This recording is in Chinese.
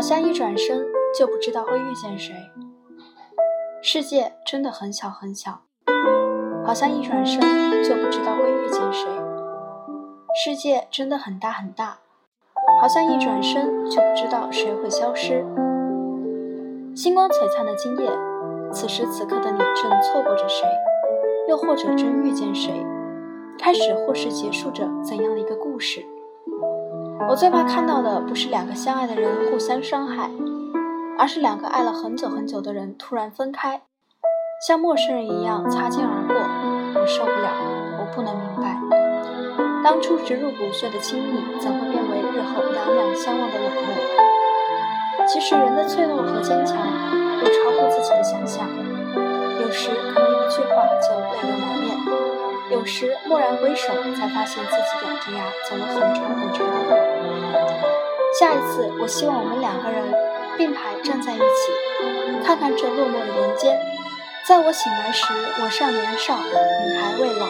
好像一转身就不知道会遇见谁。世界真的很小很小，好像一转身就不知道会遇见谁。世界真的很大很大，好像一转身就不知道谁会消失。星光璀璨的今夜，此时此刻的你正错过着谁，又或者正遇见谁，开始或是结束着怎样的一个故事？我最怕看到的不是两个相爱的人互相伤害。而是两个爱了很久很久的人突然分开，像陌生人一样擦肩而过。我受不了，我不能明白，当初植入骨血的亲密，怎会变为日后两两相望的冷漠？其实人的脆弱和坚强，都超乎自己的想象。有时可能一句话就泪流满面，有时蓦然回首，才发现自己咬着牙走了很长很长的路。下一次，我希望我们两个人。并排站在一起，看看这落寞的人间。在我醒来时，我尚年少，你还未老。